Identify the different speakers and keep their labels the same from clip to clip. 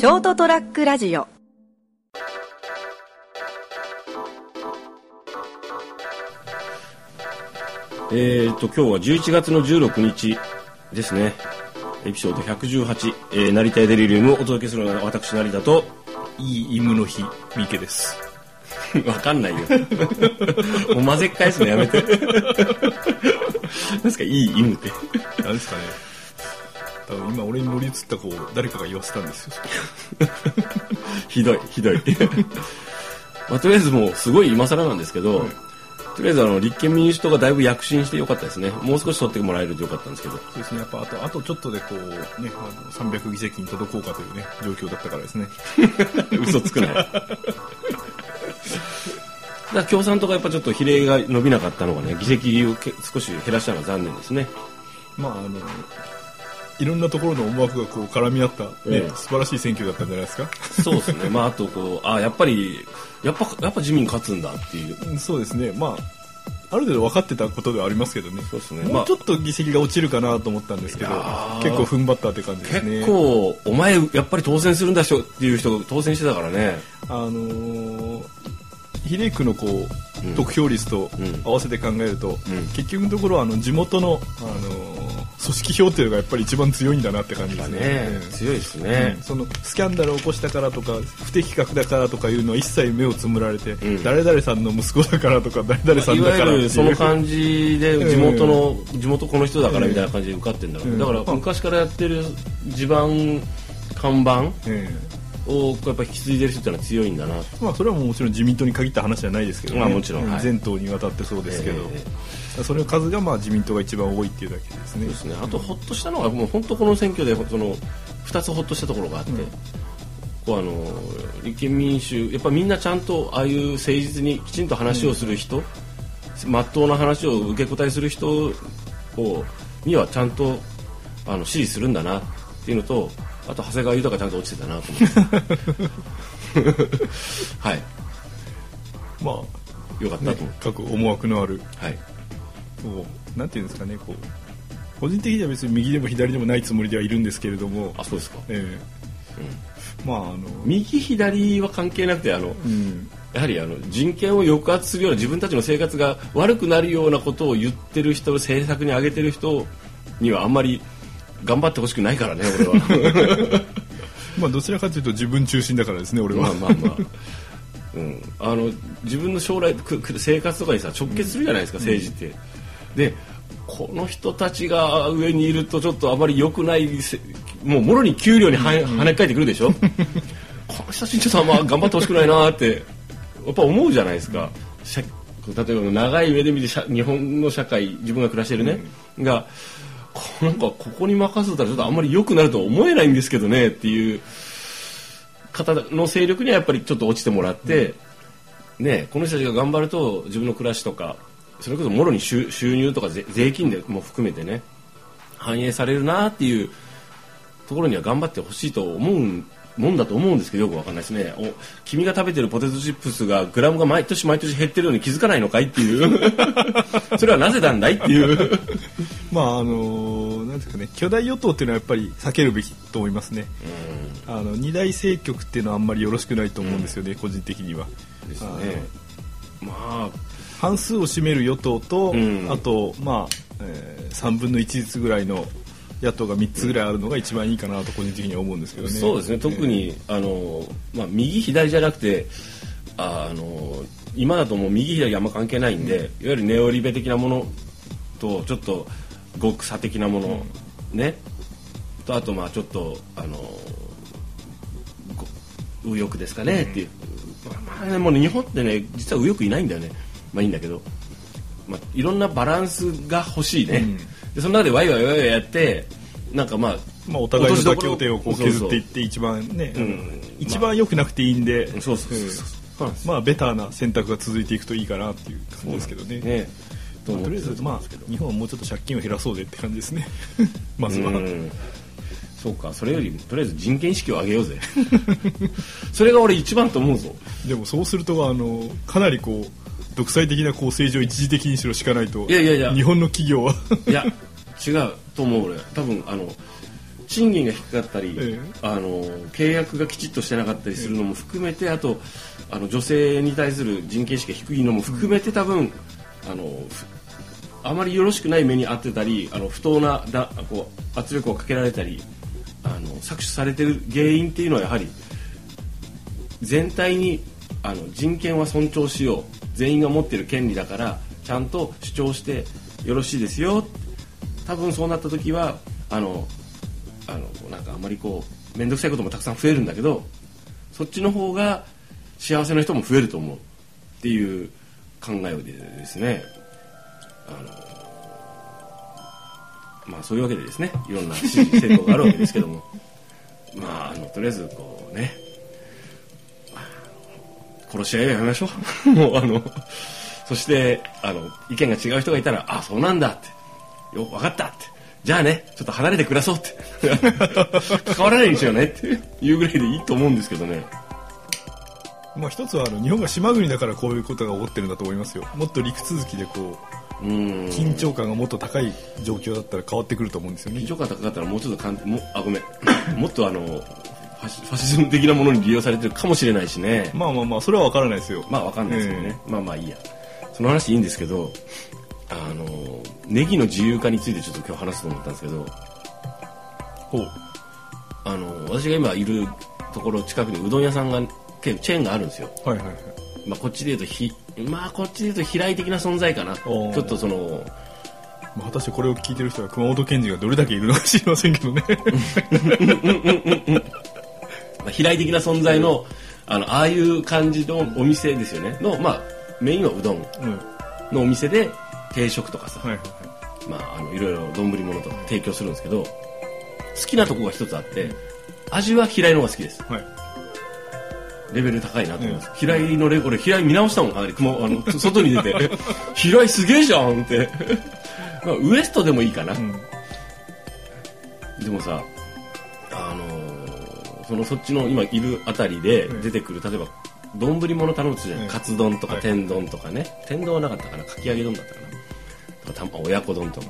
Speaker 1: ショートトラックラジオ。
Speaker 2: えー、と今日は11月の16日ですね。エピソード118、えー、成田エデリリウムをお届けするのは私成田と
Speaker 3: いいイムの日三池です。
Speaker 2: わかんないよ。もう混ぜっ返すのやめて。何ですかいい犬って。
Speaker 3: 何ですかね多分今俺に乗り移った子を誰かが言わせたんですよ。
Speaker 2: ひどいひどい。まあ、とりあえずもうすごい今更なんですけど、とりあえずあの立憲民主党がだいぶ躍進してよかったですね。もう少し取ってもらえるとよかったんですけど。
Speaker 3: そうですね。やっぱあとあとちょっとでこうねあの300議席に届こうかというね状況だったからですね。
Speaker 2: 嘘つくなよ。だ共産党がやっぱちょっと比例が伸びなかったのがね議席をけ少し減らしたのが残念ですね。
Speaker 3: まああのいろんなところの思惑がこう絡み合った、ね
Speaker 2: ええ
Speaker 3: 素晴らしい選挙だったんじゃないですか？
Speaker 2: そうですね。まああとこうあやっぱりやっぱやっぱ自民勝つんだっていう。
Speaker 3: うんそうですね。まあある程度分かってたことではありますけどね。
Speaker 2: そうですね。まあ。
Speaker 3: もうちょっと議席が落ちるかなと思ったんですけど、結構踏ん張ったって感じですね。
Speaker 2: 結構お前やっぱり当選するんだしょっていう人が当選してたからね。
Speaker 3: あのー比例区のこう、
Speaker 2: うん。
Speaker 3: 得票率と
Speaker 2: うん。
Speaker 3: 合わせて考えると、
Speaker 2: うん。
Speaker 3: 結局のところはあの地元の、あのー組織票っていうのがやっぱり一番強いんだなって感じですね。
Speaker 2: ね
Speaker 3: うん
Speaker 2: 強いですね。
Speaker 3: うん。そのスキャンダルを起こしたからとか不適格だからとかいうのは一切目をつむられて、
Speaker 2: うん。
Speaker 3: 誰々さんの息子だからとか誰々さんだから
Speaker 2: その感じで地元の、地元この人だからみたいな感じで受かってんだから、
Speaker 3: うん。
Speaker 2: だから昔からやってる地盤看板
Speaker 3: え
Speaker 2: をやっぱ引き継いでる人ってのは強いんだな。
Speaker 3: えまあそれはもちろん自民党に限った話じゃないですけどね、
Speaker 2: まあもちろん。はい。
Speaker 3: 全党にわたってそうですけど、
Speaker 2: え
Speaker 3: それの数がまあ自民党が一番多いっていうだけですね。
Speaker 2: そうですね。あとほっとしたのはもう本当この選挙でその2つほっとしたところがあって、こうあの立憲民主やっぱみんなちゃんとああいう誠実にきちんと話をする人、まっとうな話を受け答えする人をにはちゃんとあの支持するんだなっていうのとあと長谷川豊ちゃんと落ちてたなと思って。はい。
Speaker 3: ま
Speaker 2: よかった
Speaker 3: あ、
Speaker 2: と思って、
Speaker 3: 各思惑のある
Speaker 2: はい
Speaker 3: こうなんていうんですかねこう個人的には別に右でも左でもないつもりではいるんですけれども
Speaker 2: あそうですか。
Speaker 3: ええ。まああの
Speaker 2: 右左は関係なくてあの、
Speaker 3: うん。
Speaker 2: やはりあの人権を抑圧するような自分たちの生活が悪くなるようなことを言ってる人政策に挙げてる人にはあんまり頑張ってほしくないからね 俺は。
Speaker 3: まあどちらかというと自分中心だからですね俺は、
Speaker 2: まあまあ。まあ、うん、あの自分の将来くく生活とかにさ直結するじゃないですか、政治ってでこの人たちが上にいるとちょっとあまり良くないせもうもろに給料には跳ね返ってくるでしょ？この人たちにちょっとあんま頑張ってほしくないなってやっぱ思うじゃないですか、例えば長い目で見て日本の社会自分が暮らしてるね、がこなんかここに任せたらちょっとあんまり良くなるとは思えないんですけどねっていう方の勢力にはやっぱりちょっと落ちてもらって、ね、この人たちが頑張ると自分の暮らしとかそれこそもろに収収入とか税税金でも含めてね反映されるなっていうところには頑張ってほしいと思うもんだと思うんですけどよくわかんないですね。お君が食べてるポテトチップスがグラムが毎年毎年減ってるのに気づかないのかいっていう。それはなぜなんだいっていう。
Speaker 3: まああのなんですかね巨大与党っていうのはやっぱり避けるべきと思いますね、あの二大政局っていうのはあんまりよろしくないと思うんですよね、個人的には。
Speaker 2: ですね。まあ
Speaker 3: 半数を占める与党と、
Speaker 2: うん。
Speaker 3: あとまあ、えー、3分の1ずつぐらいの野党が3つぐらいあるのが一番いいかなと個人的には思うんですけどね。
Speaker 2: そうですね。特に、あのまあ、右左じゃなくてああの今だともう右左あんま関係ないんで、いわゆるネオリベ的なものとちょっと極左的なもの、ね。とあとまあちょっとあのご右翼ですかね、っていう、まあね、もうね日本ってね実は右翼いないんだよねまあいいんだけど、まあ、いろんなバランスが欲しいね、
Speaker 3: うん。
Speaker 2: でその中でワイワイワイワイやってなんかまあ
Speaker 3: まあ、お互いの妥協点をこう削っていって一番ね、一番良くなくていいんで、
Speaker 2: そうそうそうそう。そう
Speaker 3: まあベターな選択が続いていくといいかなっていう感じですけどね。
Speaker 2: ね。と
Speaker 3: りあえずまあ日本はもうちょっと借金を減らそうぜって感じですね。まずは、
Speaker 2: うんそうかそれよりとりあえず人権意識を上げようぜ。それが俺一番と思うぞ。
Speaker 3: でもそうするとあのかなりこう独裁的なこう政治を一時的にしろしかないと
Speaker 2: いやいやいや。
Speaker 3: 日本の企業は。
Speaker 2: いや違うと思う俺。多分あの賃金が低かったり、
Speaker 3: ええ。
Speaker 2: あの契約がきちっとしてなかったりするのも含めて、あとあの女性に対する人権意識が低いのも含めて多分あのふあまりよろしくない目に遭ってたりあの不当なだこう圧力をかけられたりあの搾取されてる原因っていうのはやはり全体にあの人権は尊重しよう全員が持ってる権利だからちゃんと主張してよろしいですよ。多分そうなった時はあのあのなんかあんまりこう面倒くさいこともたくさん増えるんだけどそっちの方が幸せな人も増えると思う。っていう考えでですね。あのまあそういうわけでですねいろんな支持成功があるわけですけども。まああのとりあえずこうね殺し合いはやめましょう。もうあのそしてあの意見が違う人がいたらあそうなんだって。よ分かったって。じゃあねちょっと離れて暮らそうって。関わらないようにしようねって。いうぐらいでいいと思うんですけどね。
Speaker 3: まあ一つはあの日本が島国だからこういうことが起こってるんだと思いますよ。もっと陸続きでこう
Speaker 2: うん。
Speaker 3: 緊張感がもっと高い状況だったら変わってくると思うんですよね。
Speaker 2: 緊張感高かったらもうちょっとかんもあごめん。もっとあのファシファシズム的なものに利用されてるかもしれないしね。
Speaker 3: まあまあまあそれは分からないですよ。
Speaker 2: まあわかんないですけどね、まあまあいいや。その話いいんですけどあのネギの自由化についてちょっと今日話すと思ったんですけど
Speaker 3: ほう。
Speaker 2: あの私が今いるところ近くにうどん屋さんが結構チェーンがあるんですよ、
Speaker 3: はいはいはい。
Speaker 2: まあ、こっちで言うとひまあこっちで言うと飛来的な存在かな。ちょっとその
Speaker 3: まあ、果たしてこれを聞いてる人が熊本県人がどれだけいるのか知りませんけどね。
Speaker 2: まあ、飛来的な存在のあのああいう感じのお店ですよね。の、まあ、メインはうどん。
Speaker 3: うん。
Speaker 2: のお店で定食とかさ、
Speaker 3: はいはいはい。
Speaker 2: まあ、あのいろいろ丼物とか提供するんですけど好きなとこが一つあって味は平井の方が好きです。
Speaker 3: はい。
Speaker 2: レベル高いなと思います、平井のレ俺平井見直したもんかなり。雲あの 外に出て。え 平井すげえじゃんって。まあウエストでもいいかな、
Speaker 3: うん。
Speaker 2: でもさあのーそのそっちの今いるあたりで
Speaker 3: うん。
Speaker 2: 出てくる、例えば丼物頼むとじゃん、
Speaker 3: うん。
Speaker 2: カツ丼とか
Speaker 3: はい。
Speaker 2: 天丼とかね、天丼はなかったかな。かき揚げ丼だったかな。とかた親子丼とか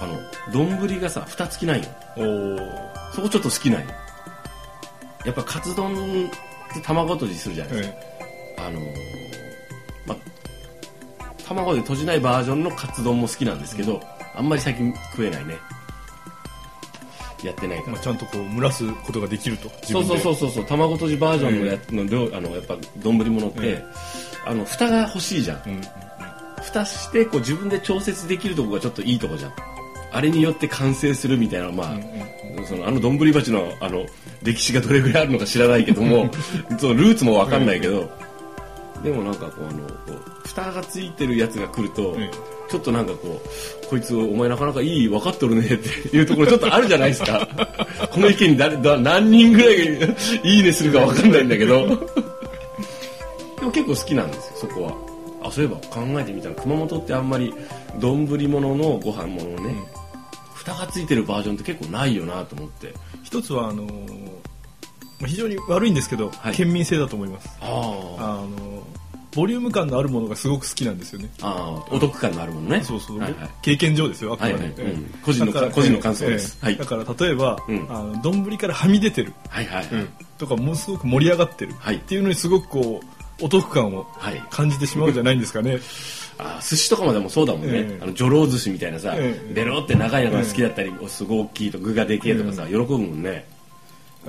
Speaker 2: あの丼がさ蓋付きないよ
Speaker 3: おお
Speaker 2: そこちょっと好きなんよ。やっぱカツ丼って卵とじするじゃないですか、あのーま卵で閉じないバージョンのカツ丼も好きなんですけど、あんまり最近食えないねやってないから。
Speaker 3: まあ、ちゃんとこう蒸らすことができると
Speaker 2: そうそうそううそうそう。卵とじバージョンのやつの量、あのやっぱ丼物って、
Speaker 3: え
Speaker 2: あの蓋が欲しいじゃん、
Speaker 3: うんうん
Speaker 2: 蓋してこう自分で調節できるとこがちょっといいとこじゃん。あれによって完成するみたいなまあ、そのあの丼鉢のあの歴史がどれぐらいあるのか知らないけども そのルーツもわかんないけど、でもなんかこうあのこう蓋がついてるやつが来ると、
Speaker 3: え
Speaker 2: ちょっとなんかこうこいつお前なかなかいい分かっとるねっていうところちょっとあるじゃないですか。この意見に誰だ何人ぐらいいいねするか分かんないんだけど。でも結構好きなんですよそこは。あそういえば考えてみたら熊本ってあんまり丼物のご飯ものね、蓋がついてるバージョンって結構ないよなと思って。
Speaker 3: 一つはあのーまあ非常に悪いんですけど、
Speaker 2: はい。
Speaker 3: 県民性だと思います。
Speaker 2: あ
Speaker 3: あのボリューム感のあるものがすごく好きなんですよね。
Speaker 2: ああお得感のあるものね。
Speaker 3: そうそう、
Speaker 2: はいはい。
Speaker 3: 経験上ですよあくまで、
Speaker 2: はいはい。
Speaker 3: ええ。
Speaker 2: うん。個人の個人の感想です。はい。
Speaker 3: ええだから例えば、
Speaker 2: うん。
Speaker 3: あの丼からはみ出てる、
Speaker 2: はいはいはい、
Speaker 3: とかものすごく盛り上がってる、
Speaker 2: はい。
Speaker 3: っていうのにすごくこうお得感を
Speaker 2: はい。
Speaker 3: 感じてしまうんじゃないんですかね。
Speaker 2: あ寿司とかもでもそうだもんね、
Speaker 3: ええ。
Speaker 2: あの女郎寿司みたいなさ、
Speaker 3: ええ。
Speaker 2: ベロって長いのが好きだったり、すごい大きいと具がでけえとかさ、喜ぶもんね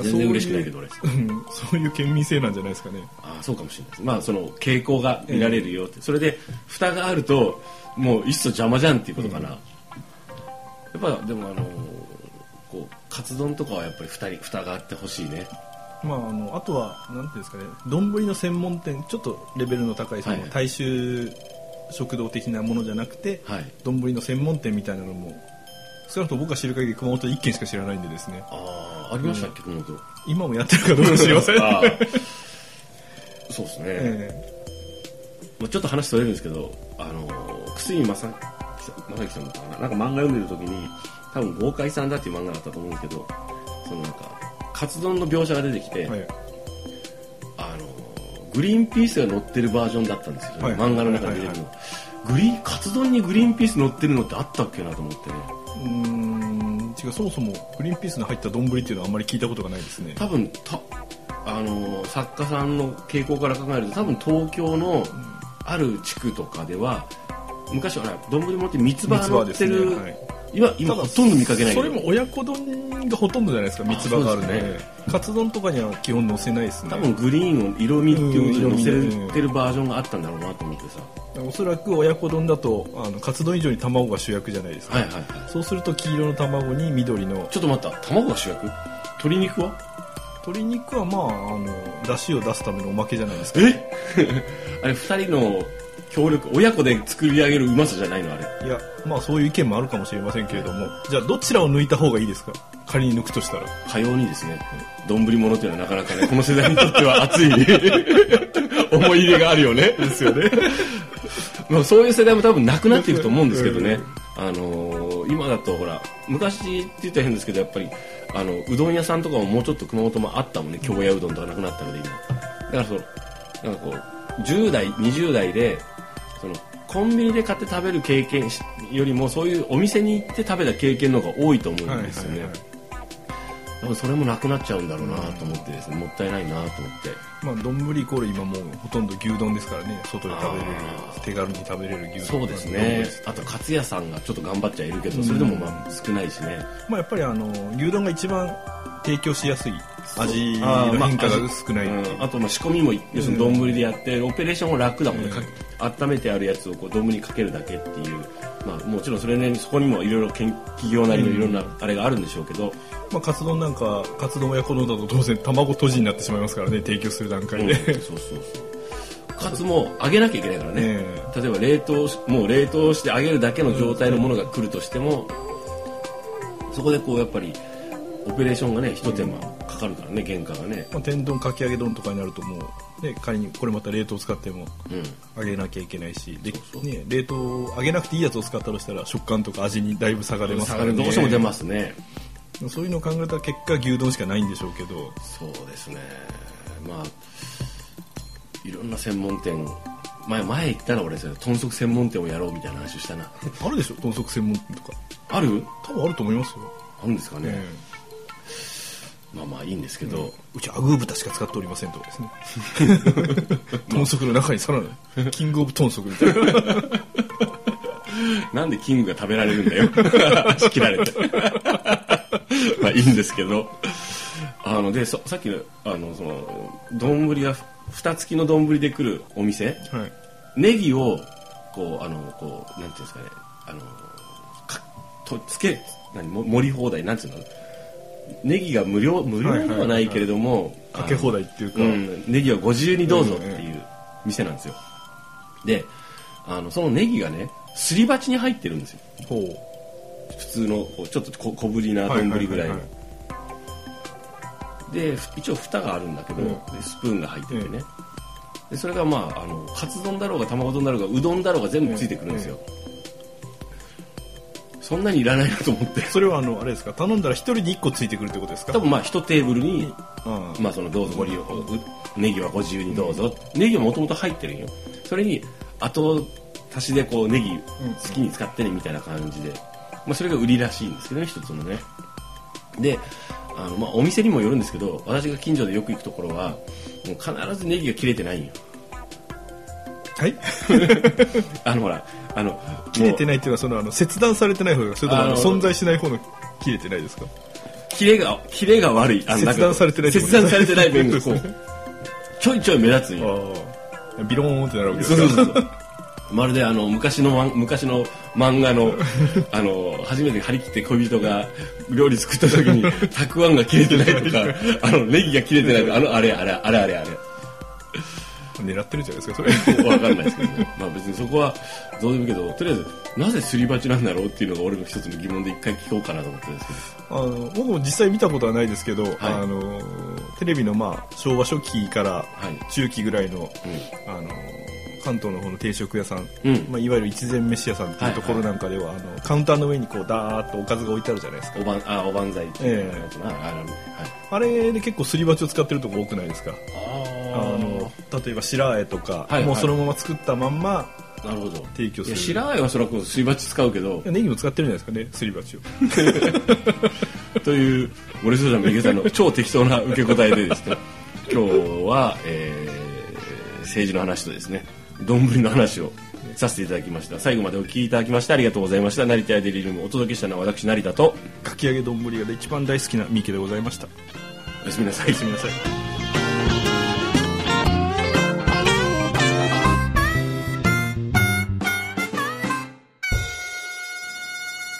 Speaker 2: 全然嬉しくないけど俺。
Speaker 3: うんそういう県民性なんじゃないですかね。
Speaker 2: ああそうかもしれないです。まあその傾向が見られるよって、それで蓋があるともういっそ邪魔じゃんっていうことかな、やっぱでもあのこうカツ丼とかはやっぱり蓋に蓋があってほしいね。
Speaker 3: まあ、あのあとはなんていうんですかね。丼の専門店ちょっとレベルの高いその大衆食堂的なものじゃなくて
Speaker 2: はい。
Speaker 3: 丼、の専門店みたいなのも少なくとも僕が知る限り熊本1軒しか知らないんでですね。
Speaker 2: ああありましたっけ、熊本。
Speaker 3: 今もやってるかどうか知りません、
Speaker 2: そうですね、
Speaker 3: え
Speaker 2: まあ、ちょっと話それるんですけど、あの楠井正正樹さんだったかな。なんか漫画読んでる時に多分豪快さんだっていう漫画だったと思うんですけどそのなんかカツ丼の描写が出てきて、
Speaker 3: えはい。
Speaker 2: あのグリーンピースが乗ってるバージョンだったんですよ、
Speaker 3: はい。
Speaker 2: 漫画の中で出てくるの、グリーンカツ丼にグリーンピース乗ってるのってあったっけなと思って。ね
Speaker 3: うーん違うそもそもグリーンピースの入った丼っていうのはあんまり聞いたことがないですね。
Speaker 2: 多分たあの作家さんの傾向から考えると多分東京のある地区とかでは昔は丼物って三つ葉乗ってる、
Speaker 3: ねはい。
Speaker 2: 今今ほとんど見かけない。
Speaker 3: それも親子丼がほとんどじゃないですか三つ葉があるんで。
Speaker 2: そうです
Speaker 3: カツ丼とかには基本載せないですね。
Speaker 2: 多分グリーンを色味っていうの
Speaker 3: うん
Speaker 2: に乗
Speaker 3: 色味
Speaker 2: せてるバージョンがあったんだろうなと思ってさ
Speaker 3: おそらく親子丼だとあのカツ丼以上に卵が主役じゃないですか、
Speaker 2: はいはいはい。
Speaker 3: そうすると黄色の卵に緑の。
Speaker 2: ちょっと待った。卵が主役？鶏肉は？
Speaker 3: 鶏肉はまああの出汁を出すためのおまけじゃないですか。
Speaker 2: え？あれ二人の協力親子で作り上げるうまさじゃないの？あれ。
Speaker 3: いやまあそういう意見もあるかもしれませんけれども。じゃあどちらを抜いた方がいいですか？仮に抜くとしたら。
Speaker 2: かようにですね。丼物っていうのはなかなかねこの世代にとっては熱い 思い入れがあるよね。ですよね まあそういう世代も多分なくなっていくと思うんですけどね、あのー今だとほら昔って言ったら変ですけどやっぱりあのうどん屋さんとかももうちょっと熊本もあったもんね。京屋うどんとかなくなったので今。だからそのなんかこう10代20代でそのコンビニで買って食べる経験しよりもそういうお店に行って食べた経験の方が多いと思うんですよね、
Speaker 3: はいはいはい
Speaker 2: それもなくなっちゃうんだろうなと思ってですねもったいないなと思って。
Speaker 3: まあ丼イコール今もうほとんど牛丼ですからね。外で食べれる手軽に食べれる牛丼。
Speaker 2: そうですね。あとカツ屋さんがちょっと頑張っちゃいるけどそれでもまあ少ないしね
Speaker 3: まあやっぱりあの牛丼が一番提供しやすい味の変化が少ないっていう。
Speaker 2: うんあとまあ仕込みも要するに丼でやってオペレーションも楽だもんね、か温めてあるやつをこう丼にかけるだけっていう。まあもちろんそれねそこにもいろいろ研企業なりのいろんなあれがあるんでしょうけど、
Speaker 3: まあカツ丼なんかカツ丼親子丼だと当然卵とじになってしまいますからね提供する段階で、
Speaker 2: そうそうそう。カツも揚げなきゃいけないからね、
Speaker 3: え。
Speaker 2: 例えば冷凍しもう冷凍して揚げるだけの状態のものが来るとしてもそこでこうやっぱりオペレーションがね一手間かかるからね原価がね。
Speaker 3: まあ、天丼かき揚げ丼とかになるともう、ね、仮にこれまた冷凍使っても
Speaker 2: うん。
Speaker 3: 揚げなきゃいけないしでね、冷凍揚げなくていいやつを使ったとしたら食感とか味にだいぶ差が出ますからね。
Speaker 2: どうしても出ますね。
Speaker 3: そういうのを考えたら結果牛丼しかないんでしょうけど。
Speaker 2: そうですね。まあいろんな専門店前前言ったら俺です豚足専門店をやろうみたいな話をしたな。
Speaker 3: あるでしょ？豚足専門店とか。
Speaker 2: ある？
Speaker 3: 多分あると思いますよ、
Speaker 2: あるんですかね、
Speaker 3: え
Speaker 2: まあまあいいんですけど、
Speaker 3: えうちアグー豚しか使っておりませんとかですね。豚足の中にさらにキングオブ豚足みたいな。
Speaker 2: なんでキングが食べられるんだよ。足切られて。まあいいんですけど。あのでそさっきのあのその丼が蓋付きの丼で来るお店。
Speaker 3: はい。
Speaker 2: ネギをこうあのこうなんていうんですかね。あのかとつけ何も盛り放題なんていうの？ネギが無料無料ではないけれども、
Speaker 3: かけ放題っていうか、
Speaker 2: うん、ネギはご自由にどうぞっていう店なんですよ。であのそのネギがねすり鉢に入ってるんですよ。
Speaker 3: ほ
Speaker 2: 普通のこうちょっと小小ぶりな丼ぐらいの、でふ一応蓋があるんだけど、スプーンが入っててね、でそれがまああのカツ丼だろうが卵丼だろうがうどんだろうが全部ついてくるんですよ、そんなにいらないなと思って。
Speaker 3: それはあのあれですか？頼んだら一人で一個ついてくるってことですか？
Speaker 2: 多分まあ一テーブルに
Speaker 3: ああ
Speaker 2: まあそのどうぞご利用うネギはご自由にどうぞ、ネギはもともと入ってるんよ。それに後足しでこうネギ好きに使ってねみたいな感じで、まあ、それが売りらしいんですけどね一つのね。であの、まあ、お店にもよるんですけど私が近所でよく行くところはもう必ずネギが切れてないんよ。
Speaker 3: はい？
Speaker 2: あのほらあの
Speaker 3: 切れて
Speaker 2: い
Speaker 3: ないっていうのはそのあの切断されてない方がそれともあの存在しない方の切れてないですか？
Speaker 2: 切れが切れが悪い。あの
Speaker 3: 切断されてない
Speaker 2: 切断されてない面がこ
Speaker 3: そう
Speaker 2: うちょいちょい目立つんよ。
Speaker 3: ビローンってなるわけですか？
Speaker 2: そうそうそう。まるであの昔の昔の漫画の あの初めて張り切って恋人が料理作った時にたくあんが切れてないとかあのネギが切れてないとかあのあれあれあれあれあれ
Speaker 3: 狙ってるじゃないですかそれ。
Speaker 2: わかんないですけどね。まあ別にそこはどうでもいいけどとりあえずなぜすり鉢なんだろうっていうのが俺の一つの疑問で一回聞こうかなと思ってるんですけ
Speaker 3: あの僕も実際見たことはないですけど、
Speaker 2: い。
Speaker 3: あのテレビのまあ昭和初期から
Speaker 2: はい。
Speaker 3: 中期ぐらいの,、
Speaker 2: ど、
Speaker 3: あの関東の方の定食屋さん、
Speaker 2: うん。
Speaker 3: まあ、いわゆる一膳飯屋さんっていうところなんかでは、あのカウンターの上にこうダーッとおかずが置いてあるじゃないですか。
Speaker 2: うん、おばんあおばんざいっていう
Speaker 3: え
Speaker 2: やつな、あのはい。
Speaker 3: あれで結構すり鉢を使ってるとこ多くないですか？あ
Speaker 2: あ
Speaker 3: の例えば白あえとか、
Speaker 2: はいはい。
Speaker 3: もうそのまま作ったまんま
Speaker 2: なるほど。
Speaker 3: 提供する。
Speaker 2: 白貝はそらくすり鉢使うけど。
Speaker 3: ネギも使ってるんじゃないですかねすり鉢を
Speaker 2: という森下さん池さんの超適当な受け答えでですね。今日は、えー、政治の話とですね。丼の話をさせていただきました。最後までお聞きいただきましてありがとうございました。成田屋デリルームお届けしたのは私成田と
Speaker 3: かき揚げ丼が一番大好きな三池でございました。
Speaker 2: おやすみなさい。
Speaker 3: おやすみなさい